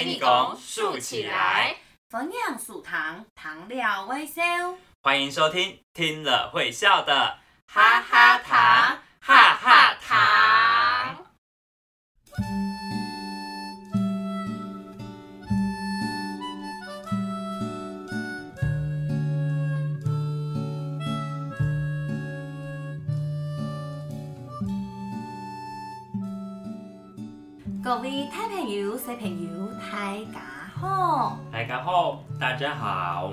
水泥工竖起来，分享素糖，糖料微笑。欢迎收听，听了会笑的哈哈糖，好！大家好，大家好。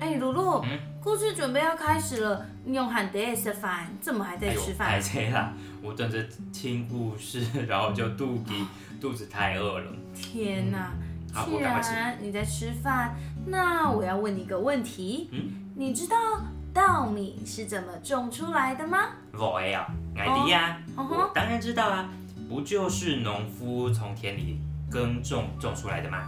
哎，露露，嗯故事准备要开始了，你用喊爹吃饭，怎么还在吃饭太？累啦！我等着听故事，然后就肚皮肚子太饿了。天哪！既然你在吃饭，那我要问你一个问题，嗯，你知道稻米是怎么种出来的吗？我呀，艾迪呀，我当然知道啊，不就是农夫从田里耕种种出来的吗？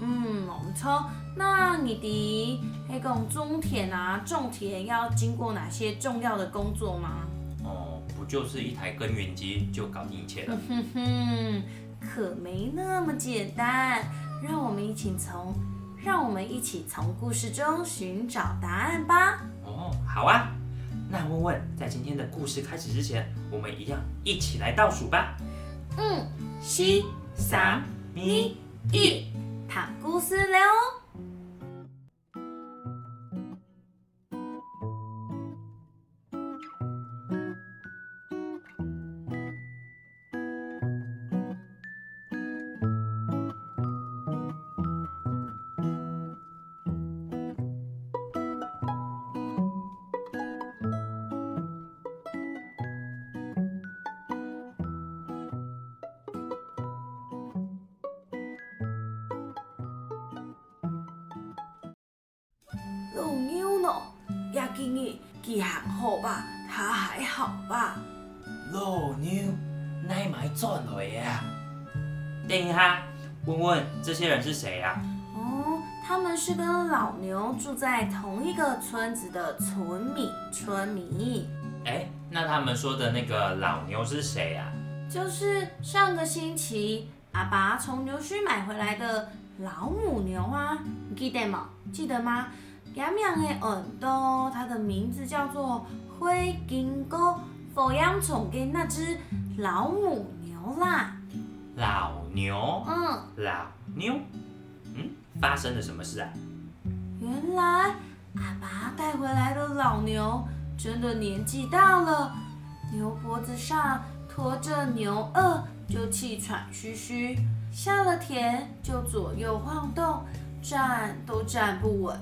嗯，没错。那你的那种种田啊，种田要经过哪些重要的工作吗？哦，不就是一台耕耘机就搞定一切了？哼哼，可没那么简单。让我们一起从，让我们一起从故事中寻找答案吧。哦，好啊。那问问，在今天的故事开始之前，我们一样一起来倒数吧。嗯，七、三、一，一，谈故事了哦。老牛呢？亚金你记还好吧？他还好吧？老牛，你买转来呀？等一下，问问这些人是谁呀、哦，他们是跟老牛住在同一个村子的村民，村民哎，那他们说的那个老牛是谁呀、就是上个星期阿爸从牛墟买回来的老母牛啊，你记得吗？记得吗？养养的耳朵，它的名字叫做灰金沟，抚养宠给那只老母牛啦。老牛，嗯，老牛，嗯，发生了什么事啊？原来阿爸带回来的老牛真的年纪大了，牛脖子上拖着牛轭，就气喘吁吁，下了田就左右晃动，站都站不稳，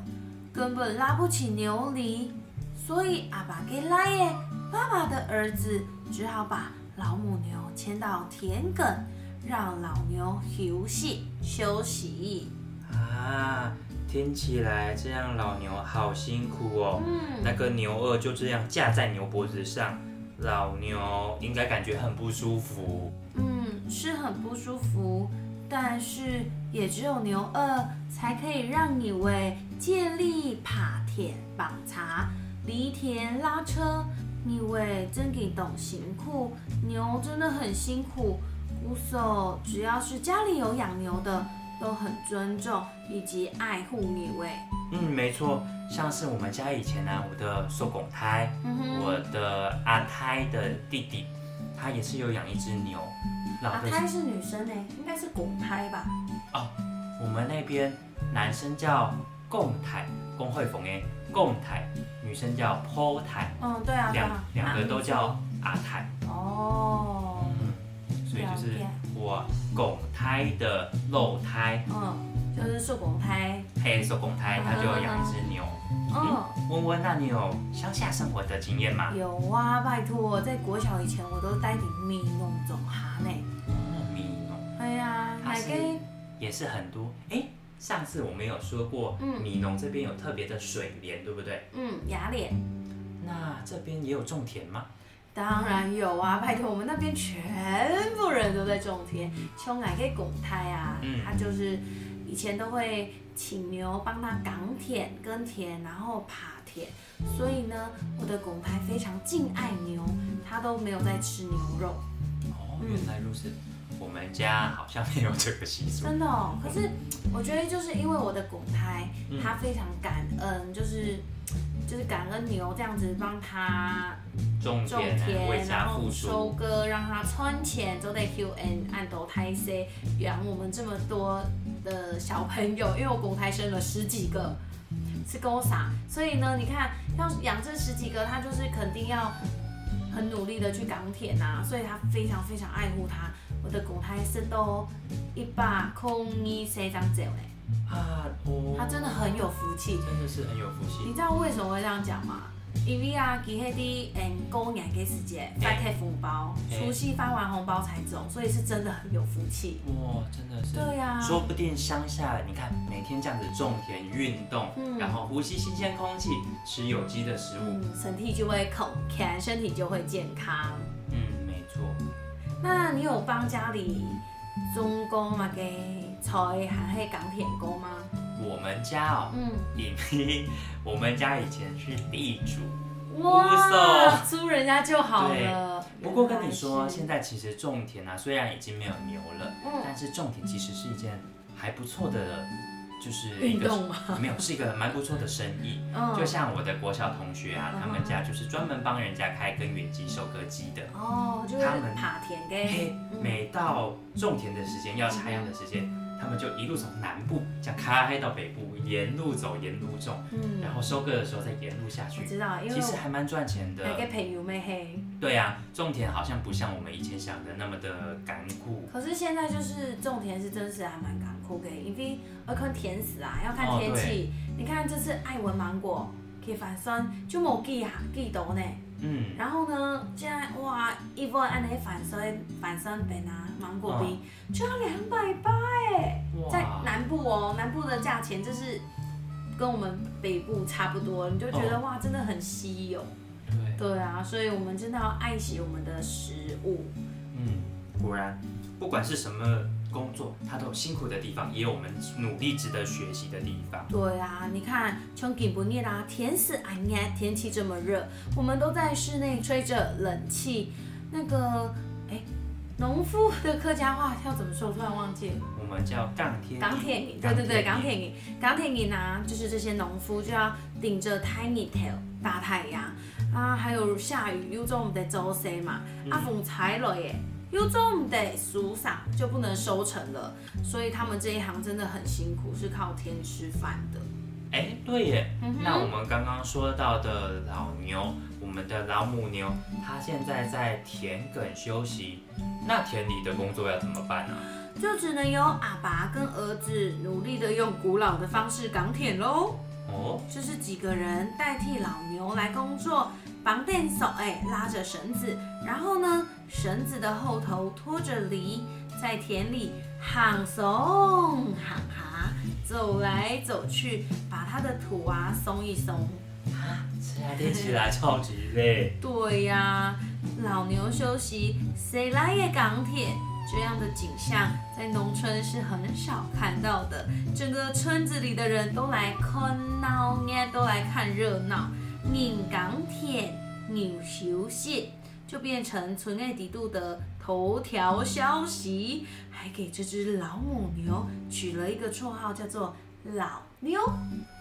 根本拉不起牛犁。所以阿爸给拉耶，爸爸的儿子只好把老母牛牵到田埂，让老牛休息休息。啊，听起来这样老牛好辛苦哦。嗯那个牛轭就这样架在牛脖子上，老牛应该感觉很不舒服。嗯，是很不舒服，但是也只有牛二才可以让你为借力爬田绑茶，犁田拉车。你为真给懂辛苦，牛真的很辛苦。姑嫂只要是家里有养牛的，都很尊重以及爱护你喂。嗯，没错，像是我们家以前呢、我的受拱胎，嗯，我的阿胎的弟弟，他也是有养一只牛。老的阿胎是女生呢，应该是拱胎吧？哦我们那边男生叫贡台，公会逢诶，贡台，女生叫剖台，嗯，对啊，对两啊，两个都啊叫阿胎。哦。嗯，所以就是我拱胎的肉胎，嗯，就是受拱胎。黑手拱胎，他就有养一只牛。嗯，温温，那你有乡下生活的经验吗？有啊，拜托，在国小以前我都带顶米弄种哈呢。哦，米农哎呀，它是买给也是很多。哎，上次我们有说过，嗯米农这边有特别的水莲，对不对？嗯牙脸，那这边也有种田吗？当然有啊，拜托，我们那边全部人都在种田，秋奶给拱胎啊，嗯他就是以前都会请牛帮他港田、耕田，然后耙田，所以呢，我的拱胎非常敬爱牛，他都没有在吃牛肉。哦，原来如此。我们家好像没有这个习俗。真的哦。可是我觉得就是因为我的公胎嗯，他非常感恩，就是就是感恩牛这样子帮他种种田然后收。割，让他穿钱，都在 Q N 按头胎 C 养我们这么多的小朋友，因为我公胎生了十几个，是勾撒，所以呢，你看要养这十几个，他就是肯定要很努力的去港铁呐，所以他非常非常爱护他。我的公胎生都一把空一三张嘴嘞，啊，哦，他真的很有福气。真的是很有福气你。知道为什么会这样讲吗？因为啊，给迄啲嗯过年给时间发贴红包，除夕发完红包才走，所以是真的很有福气。哇，真的是。对呀、说不定乡下，你看每天这样子种田运动，嗯然后呼吸新鲜空气，吃有机的食物，嗯，身体就会口看，身体就会健康。嗯，没错。那你有帮家里中工嘛给菜还会港铁工吗？我们家哦，嗯，因为我们家以前是地主，哇，租人家就好了。不过跟你说，现在其实种田啊，虽然已经没有牛了，嗯。但是种田其实是一件还不错的，就是一个没有是一个蛮不错的生意。嗯，就像我的国小同学啊，嗯。他们家就是专门帮人家开耕耘机收割机的。哦，就是他们爬田嘿给，嗯。每到种田的时间，要插秧的时间，他们就一路从南部这样开到北部，沿路走，沿路种，嗯，然后收割的时候再沿路下去。知道，因为其实还蛮赚钱的。还给朋友妹嘿。对啊、种田好像不像我们以前想的那么的干苦。可是现在就是种田是真是还蛮干苦的，因为要看甜死啊，要看哦天气。你看这次爱文芒果给反酸就冇记啊记到呢，嗯，然后呢现在哇一份按那反酸反酸饼啊芒果冰、就要两百八哎，在，南部哦，南部的价钱就是跟我们北部差不多，你就觉得、哇真的很稀有。对，对啊，所以我们真的要爱惜我们的食物。嗯，果然，不管是什么工作，它都有辛苦的地方，也有我们努力值得学习的地方。对啊，你看，从吉不涅啦，天死暗夜，天气这么热，我们都在室内吹着冷气。那个，哎，农夫的客家话要怎么说？我突然忘记了。我们叫钢铁钢铁人，对对对，钢铁人，钢铁人啊，就是这些农夫就要顶着 tiny tail 大太阳啊，还有下雨，有种唔得周 C 嘛，嗯啊风踩落耶，有种得疏撒就不能收成了，所以他们这一行真的很辛苦，是靠天吃饭的。哎，对耶。嗯那我们刚刚说到的老牛，我们的老母牛，它现在在田埂休息，那田里的工作要怎么办呢、就只能由阿爸跟儿子努力的用古老的方式港铁喽。哦，就是几个人代替老牛来工作，绑电手哎拉着绳子，然后呢绳子的后头拖着犁，在田里喊松喊哈，走来走去，把它的土啊松一松。这样听起来超级累。对呀、老牛休息，谁来也港铁。这样的景象在农村是很少看到的，整个村子里的人都来看闹，都来看热闹。人港铁，牛休息，就变成村内底度的头条消息，还给这只老母牛取了一个绰号，叫做老妞。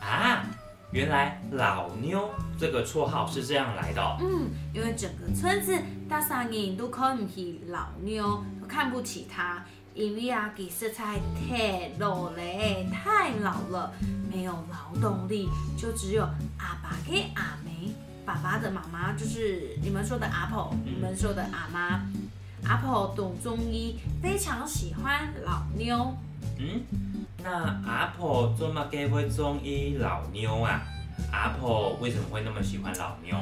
啊，原来老妞这个绰号是这样来的、哦。嗯，因为整个村子大三人都看不起老妞，都看不起她，因为啊，给色彩太老嘞，太老了，没有劳动力，就只有阿爸跟阿梅。爸爸的妈妈就是你们说的阿婆，你们说的阿妈。阿婆懂中医，非常喜欢老妞。嗯，那阿婆怎么给会中医老妞啊？阿婆为什么会那么喜欢老妞？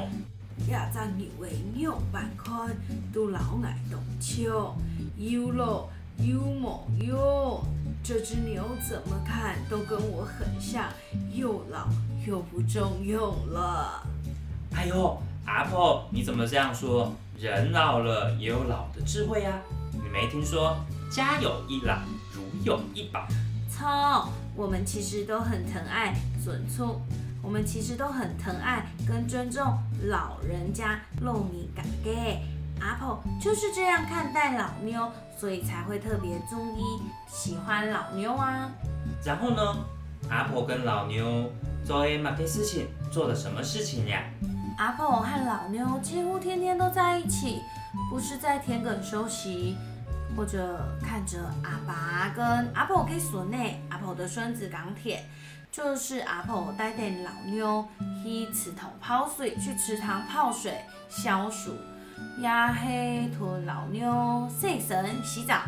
呀，在牛的牛板看都老爱动球，有了有没有？这只牛怎么看都跟我很像，又老又不中用了。哎呦，阿婆你怎么这样说？人老了也有老的智慧啊！你没听说家有一老，如有一宝？错，我们其实都很疼爱尊重，我们其实都很疼爱跟尊重老人家，露你嘎给。阿婆就是这样看待老妞，所以才会特别注意喜欢老妞啊。然后呢，阿婆跟老妞做了哪些事情？做了什么事情呀？阿婆和老妞几乎天天都在一起，不是在田埂休息，或者看着阿爸跟阿婆给孙呢，阿婆的孙子港铁，就是阿婆带带老妞去池塘泡水，去池塘泡水消暑，也黑托老妞睡神洗澡。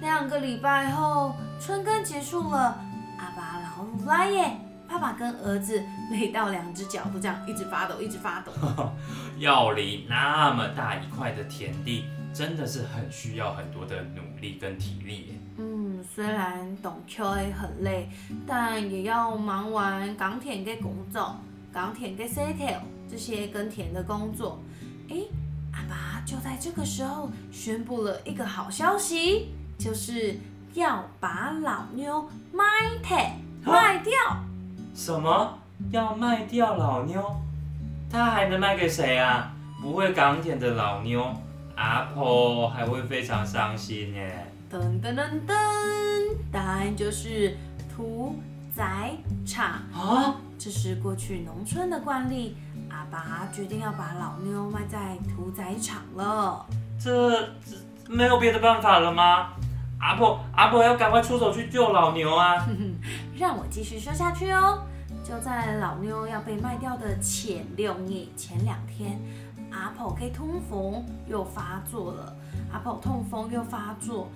两个礼拜后，春耕结束了，阿爸老来耶。爸爸跟儿子累到两只脚都这样一直发抖，一直发抖。要犁那么大一块的田地，真的是很需要很多的努力跟体力。嗯，虽然懂 A 很累，但也要忙完耕田跟工作，耕田跟 settle 这些耕田的工作。哎，阿爸就在这个时候宣布了一个好消息，就是要把老妞卖掉，卖掉。什么要卖掉老妞？他还能卖给谁啊？不会港铁的老妞，阿婆还会非常伤心耶。噔噔噔噔，答案就是屠宰场啊！这是过去农村的惯例，阿爸决定要把老妞卖在屠宰场了。这这没有别的办法了吗？阿婆阿婆要赶快出手去救老牛啊！让我继续说下去哦。就在老妞要被卖掉的前六日前两天，阿婆 K 痛风又发作了。阿婆痛风又发作，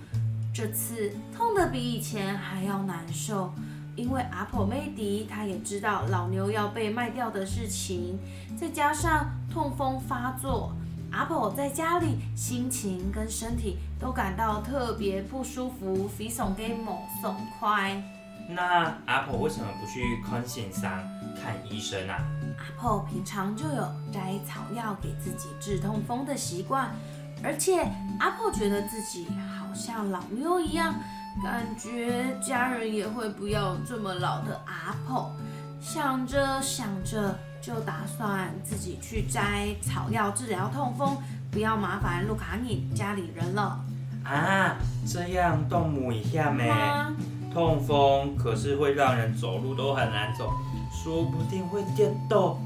这次痛得比以前还要难受。因为阿婆妹迪，她也知道老牛要被卖掉的事情，再加上痛风发作，阿婆在家里心情跟身体都感到特别不舒服，非常给猛松快。那阿婆为什么不去看线上看医生啊？阿婆平常就有摘草药给自己治痛风的习惯，而且阿婆觉得自己好像老牛一样，感觉家人也会不要这么老的阿婆。想着想着，就打算自己去摘草药治疗痛风，不要麻烦路卡尼家里人了。啊，这样动母一下没？痛风可是会让人走路都很难走，说不定会跌倒。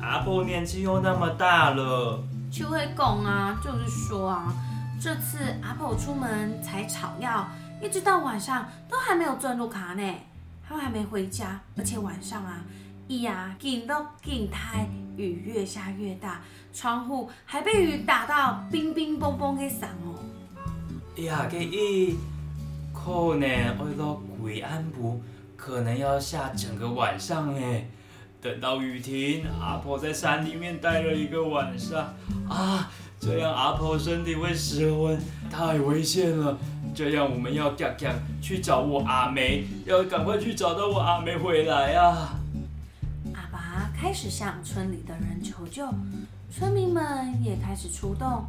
阿婆年纪又那么大了，就会拱啊，就是说啊，这次阿婆出门采草药，一直到晚上都还没有转入卡呢，他还没回家，而且晚上啊，一呀，紧到紧台，雨越下越大，窗户还被雨打到冰冰崩崩的散哦。呀，给伊。可能为了鬼安不，可能要下整个晚上哎。等到雨停，阿婆在山里面待了一个晚上啊，这样阿婆身体会失温，太危险了。这样我们要赶赶去找我阿梅，要赶快去找到我阿梅回来啊。阿爸开始向村里的人求救，村民们也开始出动，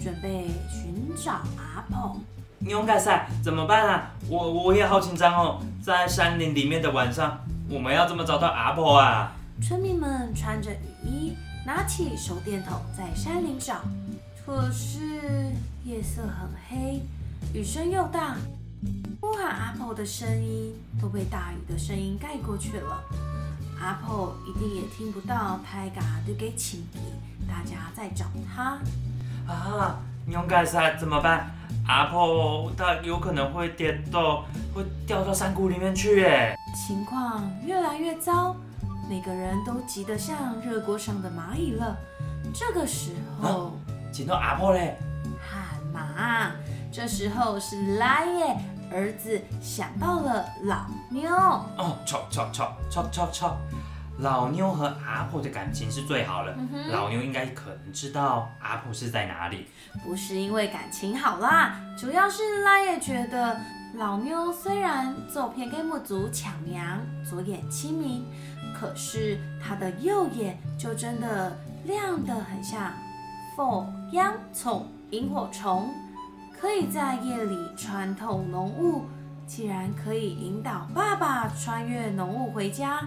准备寻找阿婆。勇敢赛怎么办啊？我我也好紧张哦，在山林里面的晚上，我们要怎么找到阿婆啊？村民们穿着雨衣，拿起手电筒在山林找，可是夜色很黑，雨声又大，呼喊阿婆的声音都被大雨的声音盖过去了。阿婆一定也听不到泰嘎的给请给大家在找他啊！勇敢赛怎么办？阿婆她有可能会跌倒，会掉到山谷里面去耶。情况越来越糟，每个人都急得像热锅上的蚂蚁了。这个时候，见到阿婆嘞，喊嘛！这时候是拉耶儿子想到了老妞。哦，吵吵吵吵吵吵！老妞和阿婆的感情是最好了，老妞应该可能知道阿婆是在哪里。不是因为感情好啦，主要是拉耶觉得老妞虽然走偏跟木族抢娘，左眼清明，可是她的右眼就真的亮得很像火央虫、萤火虫，可以在夜里穿透浓雾。既然可以引导爸爸穿越浓雾回家。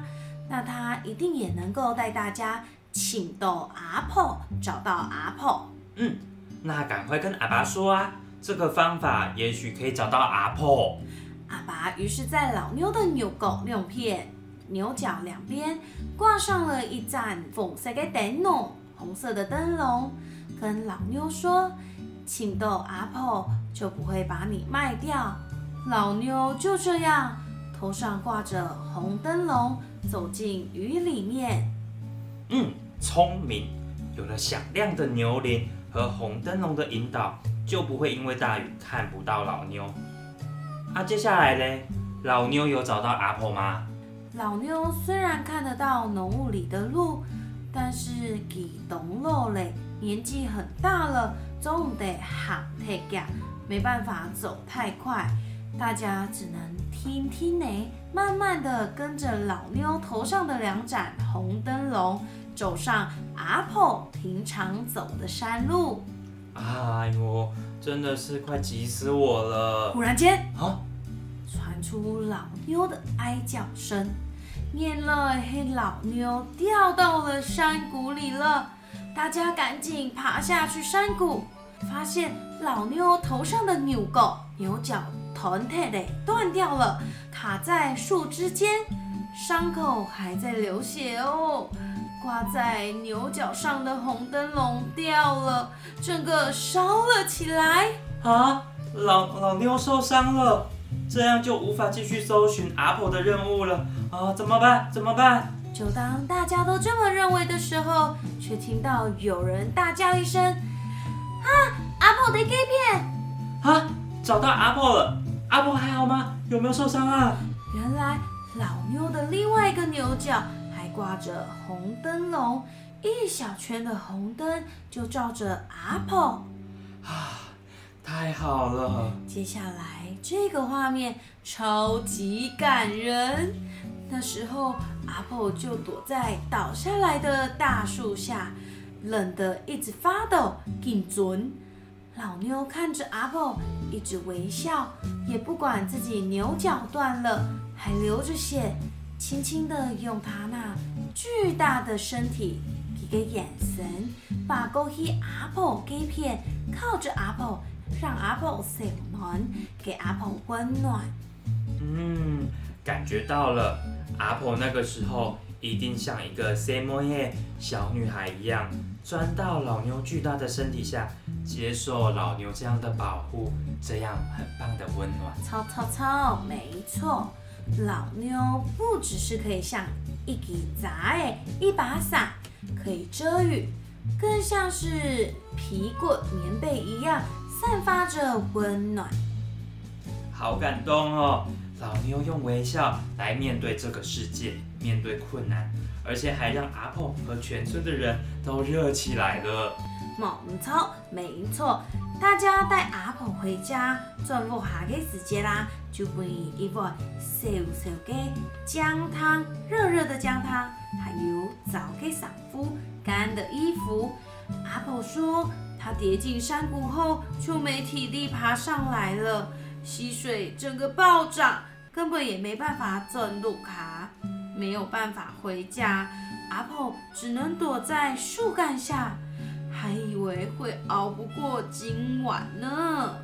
那他一定也能够带大家请到阿婆，找到阿婆。嗯，那赶快跟阿爸说啊，这个方法也许可以找到阿婆。阿爸于是，在老妞的牛狗两片牛角两边挂上了一盏粉色的灯笼，红色的灯笼，跟老妞说：“请逗阿婆就不会把你卖掉。”老妞就这样，头上挂着红灯笼，走进雨里面。嗯，聪明。有了响亮的牛铃和红灯笼的引导，就不会因为大雨看不到老妞。啊，接下来嘞，老妞有找到阿婆吗？老妞虽然看得到浓雾里的路，但是给懂漏嘞，年纪很大了，总得喊太脚，没办法走太快。大家只能听听呢，慢慢的跟着老妞头上的两盏红灯笼，走上阿婆平常走的山路。哎呦，真的是快急死我了！忽然间，啊，传出老妞的哀叫声，念乐黑老妞掉到了山谷里了。大家赶紧爬下去山谷，发现老妞头上的牛狗牛角。臀腿的断掉了，卡在树枝间，伤口还在流血哦。挂在牛角上的红灯笼掉了，整个烧了起来。啊，老老妞受伤了，这样就无法继续搜寻阿婆的任务了啊！怎么办？怎么办？就当大家都这么认为的时候，却听到有人大叫一声：“啊，阿婆的钙片！”啊，找到阿婆了。阿婆还好吗？有没有受伤啊？原来老妞的另外一个牛角还挂着红灯笼，一小圈的红灯就照着阿婆。啊，太好了！接下来这个画面超级感人。那时候阿婆就躲在倒下来的大树下，冷得一直发抖，紧准。老妞看着阿婆，一直微笑，也不管自己牛角断了，还流着血，轻轻地用她那巨大的身体，一个眼神，把勾起阿婆给骗，靠着阿婆，让阿婆温暖，给阿婆温暖。嗯，感觉到了，阿婆那个时候一定像一个 s a m e 小女孩一样。钻到老牛巨大的身体下，接受老牛这样的保护，这样很棒的温暖。操操操，没错，老妞不只是可以像一给杂哎一把伞，可以遮雨，更像是皮棍棉被一样，散发着温暖。好感动哦！老妞用微笑来面对这个世界，面对困难。而且还让阿婆和全村的人都热起来了。没错，没错，大家带阿婆回家，转午下的时间啦，就备一碗烧烧的姜汤，热热的姜汤，还有早给丈夫干的衣服。阿婆说，她跌进山谷后就没体力爬上来了，溪水整个暴涨，根本也没办法转路卡。没有办法回家，阿婆只能躲在树干下，还以为会熬不过今晚呢。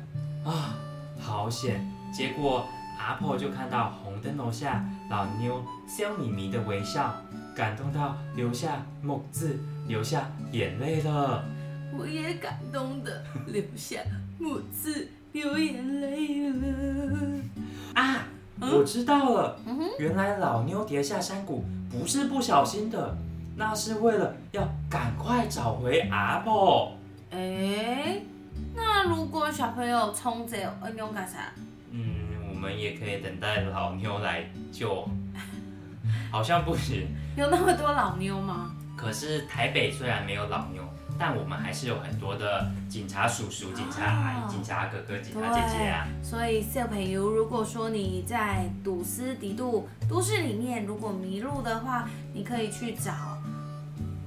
啊，好险！结果阿婆就看到红灯笼下老妞笑眯眯的微笑，感动到流下墨字，流下眼泪了。我也感动的流下墨字，流眼泪了。啊！我知道了，原来老妞跌下山谷不是不小心的，那是为了要赶快找回阿婆。哎，那如果小朋友冲走，阿妞干啥？嗯，我们也可以等待老妞来救。好像不行。有那么多老妞吗？可是台北虽然没有老妞。但我们还是有很多的警察叔叔、警察阿姨、警察哥哥、警察姐姐啊。所以小朋友，如果说你在堵斯迪杜都市里面，如果迷路的话，你可以去找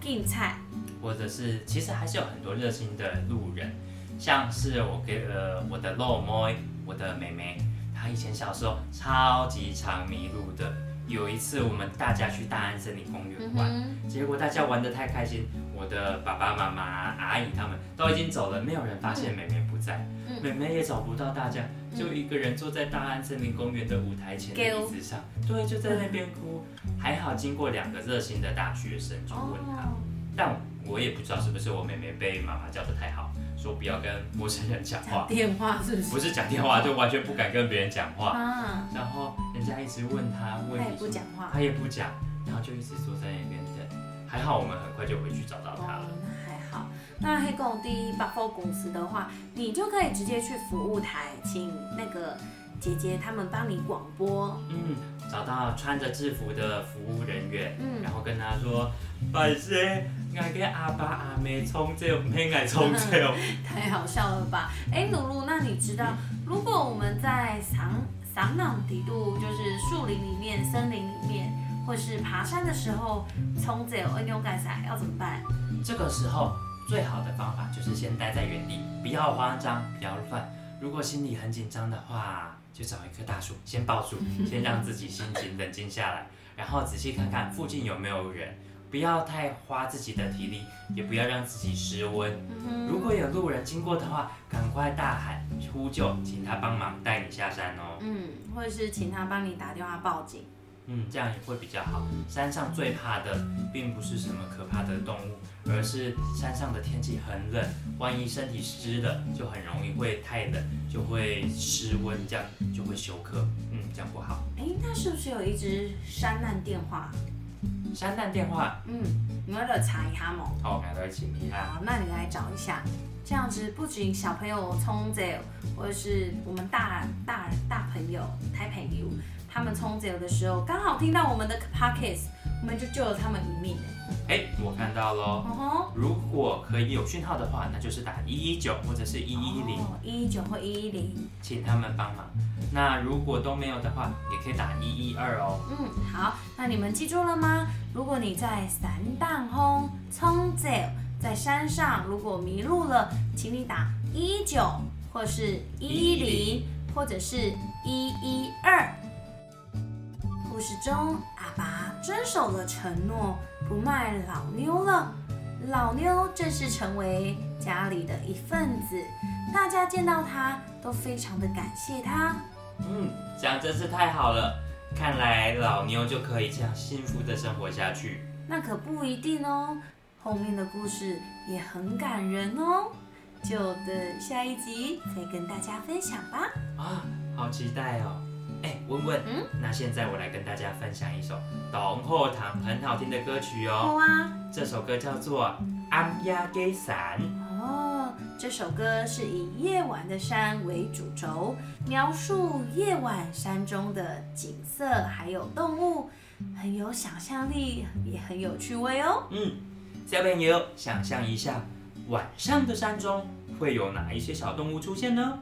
警察，或者是其实还是有很多热心的路人，像是我给呃我的肉妹，我的妹妹，她以前小时候超级常迷路的。有一次我们大家去大安森林公园嗯玩，哼，结果大家玩得太开心，我的爸爸妈妈、阿姨他们都已经走了，没有人发现妹妹不在，嗯。妹妹也找不到大家，就一个人坐在大安森林公园的舞台前的椅子上，对，就在那边哭。还好经过两个热心的大学生就问她，哦，但我也不知道是不是我妹妹被妈妈教得太好，说不要跟陌生人讲话讲，电话是不是？不是讲电话，就完全不敢跟别人讲话。啊，然后人家一直问他问他也，不讲话。他也不讲，然后就一直坐在那边等。还好我们很快就回去找到她哦了。，那还好。那黑狗第百货公司的话，你就可以直接去服务台，请那个姐姐他们帮你广播。嗯，找到穿着制服的服务人员，嗯然后跟他说：“拜谢，我给阿爸阿妹冲这，没爱冲这。太好笑了吧？哎，露露，那你知道，如果我们在桑桑朗迪度，就是树林里面、森林里面，或是爬山的时候，冲这恩勇盖赛要怎么办？这个时候最好的方法就是先待在原地，不要慌张，不要乱。如果心里很紧张的话，就找一棵大树，先抱住，先让自己心情冷静下来，然后仔细看看附近有没有人，不要太花自己的体力，也不要让自己失温。嗯如果有路人经过的话，赶快大喊呼救，请他帮忙带你下山哦。嗯，或者是请他帮你打电话报警。嗯，这样也会比较好。山上最怕的并不是什么可怕的动物，而是山上的天气很冷，万一身体湿了，就很容易会太冷，就会失温，这样就会休克。嗯，这样不好。哎，那是不是有一只山难电话？山难电话，嗯，你要来查一下吗？哦，我来请你啊。好，那你来找一下，这样子不仅小朋友冲走，或者是我们大大大朋友、台朋友，他们冲走的时候，刚好听到我们的 podcast，我们就救了他们一命。哎，我看到喽。如果可以有讯号的话，那就是打一一九或者是一一零，一一九或一一零。请他们帮忙。那如果都没有的话，也可以打一一二哦。嗯，好，那你们记住了吗？如果你在山荡轰冲走，在山上如果迷路了，请你打一一九或是一一零或者是一一二。故事中，阿爸遵守了承诺，不卖老妞了。老妞正式成为家里的一份子，大家见到她都非常的感谢她。嗯，这样真是太好了。看来老妞就可以这样幸福的生活下去。那可不一定哦，后面的故事也很感人哦，就等下一集再跟大家分享吧。啊，好期待哦！哎，温温，嗯，那现在我来跟大家分享一首董后堂很好听的歌曲好哦。啊，这首歌叫做《安亚给伞》。哦，这首歌是以夜晚的山为主轴，描述夜晚山中的景色还有动物，很有想象力，也很有趣味哦。嗯，小朋友想象一下，晚上的山中会有哪一些小动物出现呢？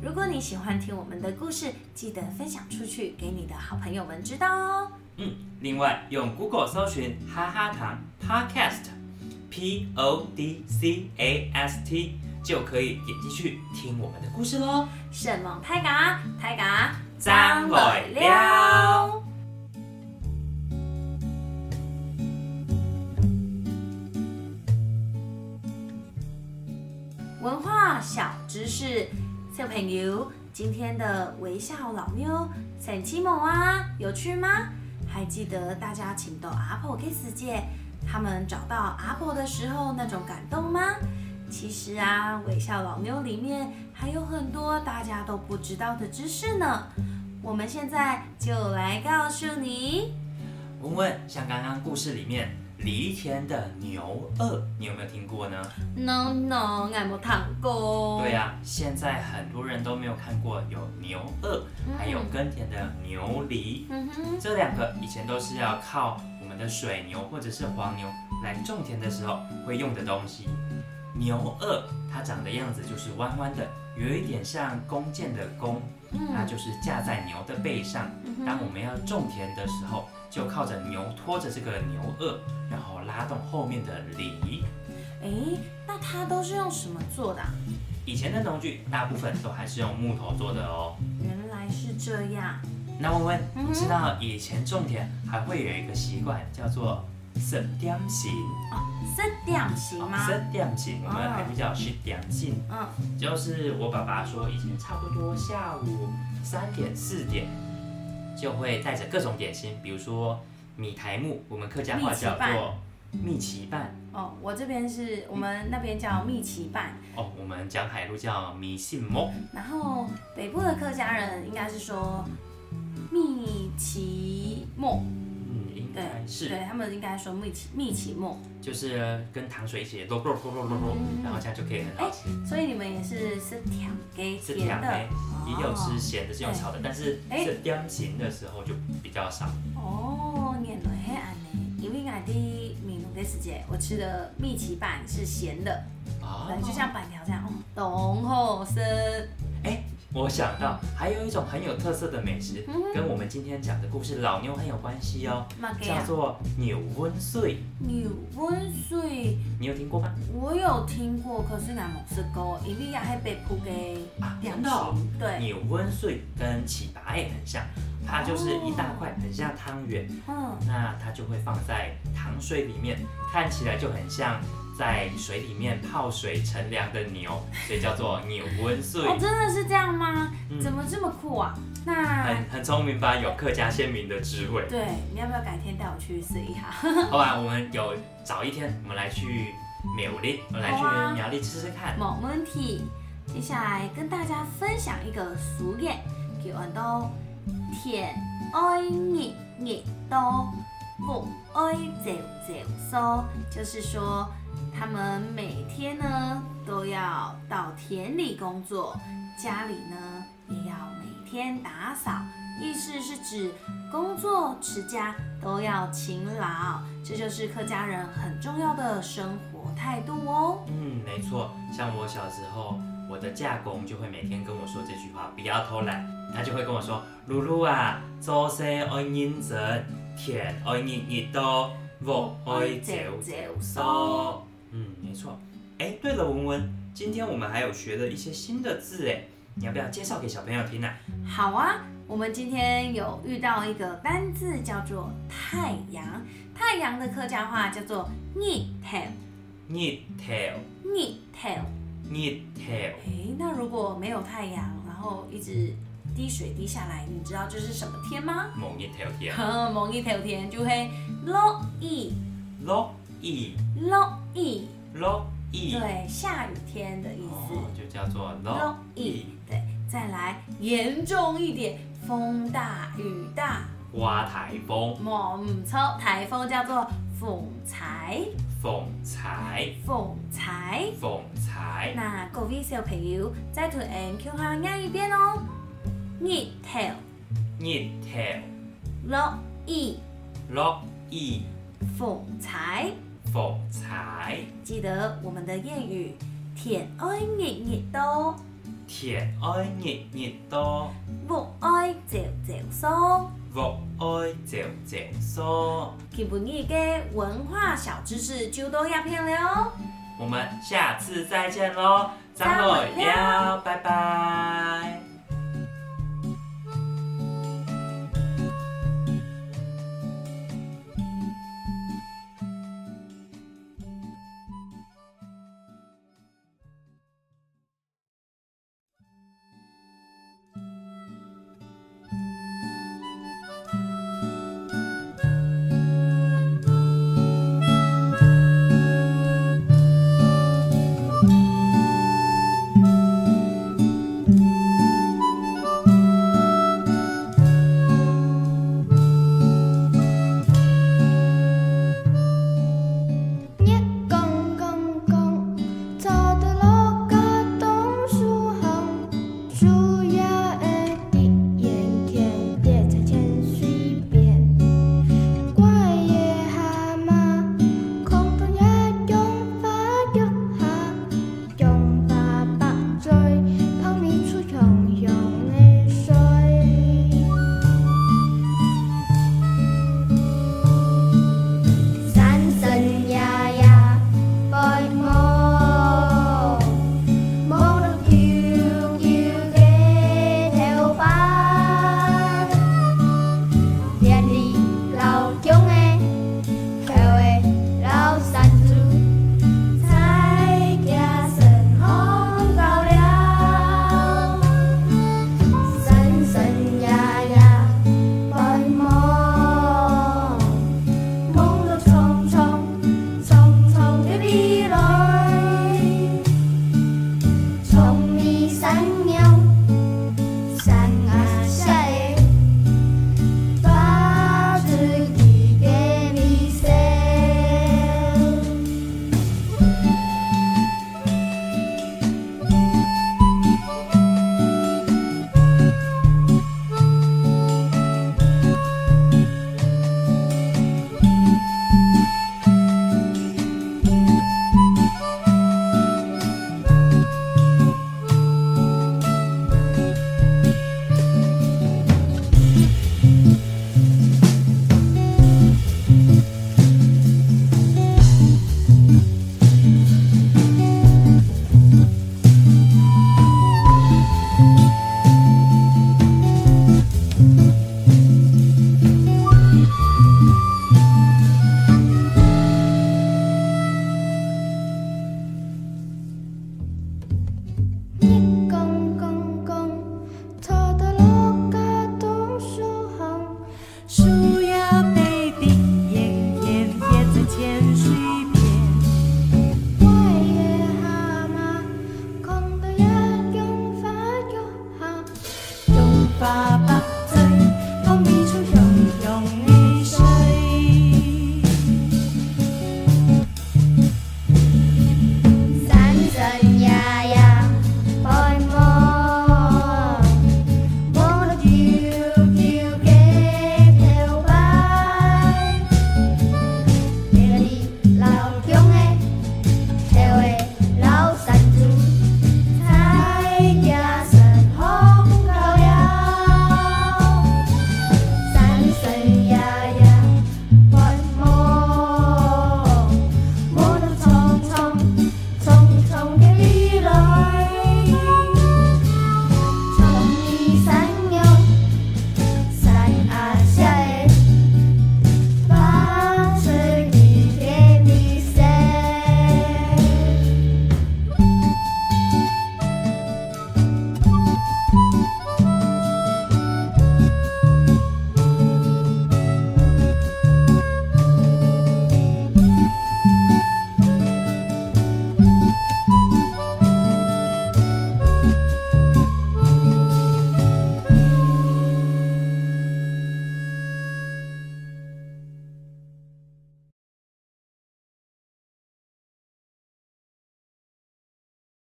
如果你喜欢听我们的故事，记得分享出去给你的好朋友们知道哦。嗯，另外用 Google 搜寻哈哈糖 Podcast，P O D C A S T 就可以点进去听我们的故事喽。神龙太嘎泰嘎，张来了。文化小知识，小朋友，今天的微笑老妞神奇萌啊，有趣吗？还记得大家请到阿婆给世界，他们找到阿婆的时候那种感动吗？其实啊，微笑老妞里面还有很多大家都不知道的知识呢。我们现在就来告诉你。文文，像刚刚故事里面犁田的牛二，你有没有听过呢？No No，俺没看过。对呀、现在很多人都没有看过有牛二，还有耕田的牛犁，嗯哼，这两个以前都是要靠我们的水牛或者是黄牛来种田的时候会用的东西。牛二它长的样子就是弯弯的，有一点像弓箭的弓，它嗯就是架在牛的背上。当我们要种田的时候，就靠着牛拖着这个牛二，然后拉动后面的犁。哎，那它都是用什么做的啊、以前的农具大部分都还是用木头做的哦。原来是这样。那问问，你知道以前种田还会有一个习惯叫做食点心，是点心吗？食点心，我们哦还会叫食点心。嗯，就是我爸爸说，以前差不多下午三点四点就会带着各种点心，比如说米苔木，我们客家话叫做蜜奇拌。哦，我这边是我们那边叫蜜奇拌，哦，我们讲海陆叫米信木。然后北部的客家人应该是说蜜奇沫，嗯，应对该是，对他们应该说蜜奇蜜奇沫，就是跟糖水一起然后这样就可以很好吃。所以你们也是吃甜给是甜的也有吃哦咸的，是用炒的，但是哎是点心的时候就比较少。哦，原来黑暗呢，因为俺的闽南的时节，我吃的蜜奇拌是咸的，啊对，就像板条这样，哦，浓厚深，哎，我想到还有一种很有特色的美食，嗯。跟我们今天讲的故事老妞很有关系哦，叫做牛温水，牛温碎。你有听过吗？我有听过，可是俺冇吃过，因为也系北部嘅真的对，扭温水跟起拔也很像，它就是一大块，很像汤圆，嗯，那它就会放在糖水里面，看起来就很像在水里面泡水乘凉的牛，所以叫做牛温水。哦，真的是这样吗？嗯怎么这么酷啊？那很很聪明吧？有客家先民的智慧。对，你要不要改天带我去试一下？好吧，我们有早一天，我们来去苗栗，我们来去苗栗吃吃看。冇问题。接下来跟大家分享一个俗谚，叫做“田爱日日多，木爱早早收”，就是说他们每天呢都要到田里工作，家里呢也要每天打扫。意思是指工作持家都要勤劳，这就是客家人很重要的生活态度哦。嗯，没错，像我小时候，我的嫁公就会每天跟我说这句话，不要偷懒。他就会跟我说：“露露啊，做事爱认真，田爱日日多，木爱早早收。”嗯，没错。哎，对了，文文，今天我们还有学了一些新的字，哎，你要不要介绍给小朋友听啊？好啊，我们今天有遇到一个单字叫做太阳，太阳的客家话叫做日头，日头，日头。日头，诶，那如果没有太阳，然后一直滴水滴下来，你知道这是什么天吗？某日头天，某一头天就会落雨，落雨，落雨，落雨，对，下雨天的意思。哦，就叫做落落雨雨。，对，再来严重一点，风大雨大。刮台风、冇唔错，台风叫做風財，風柴、風財。風柴、那各位小朋友再同 N Q 下念一遍哦。日頭日頭、落雨，落雨、風財。風柴、記得我们的諺語：甜愛日日多，甜愛日日多，木愛早早收。木愛早早疏。今本日嘅文化小知識就到一片了哦。我們下次再見嘍，張再會羅了，拜拜。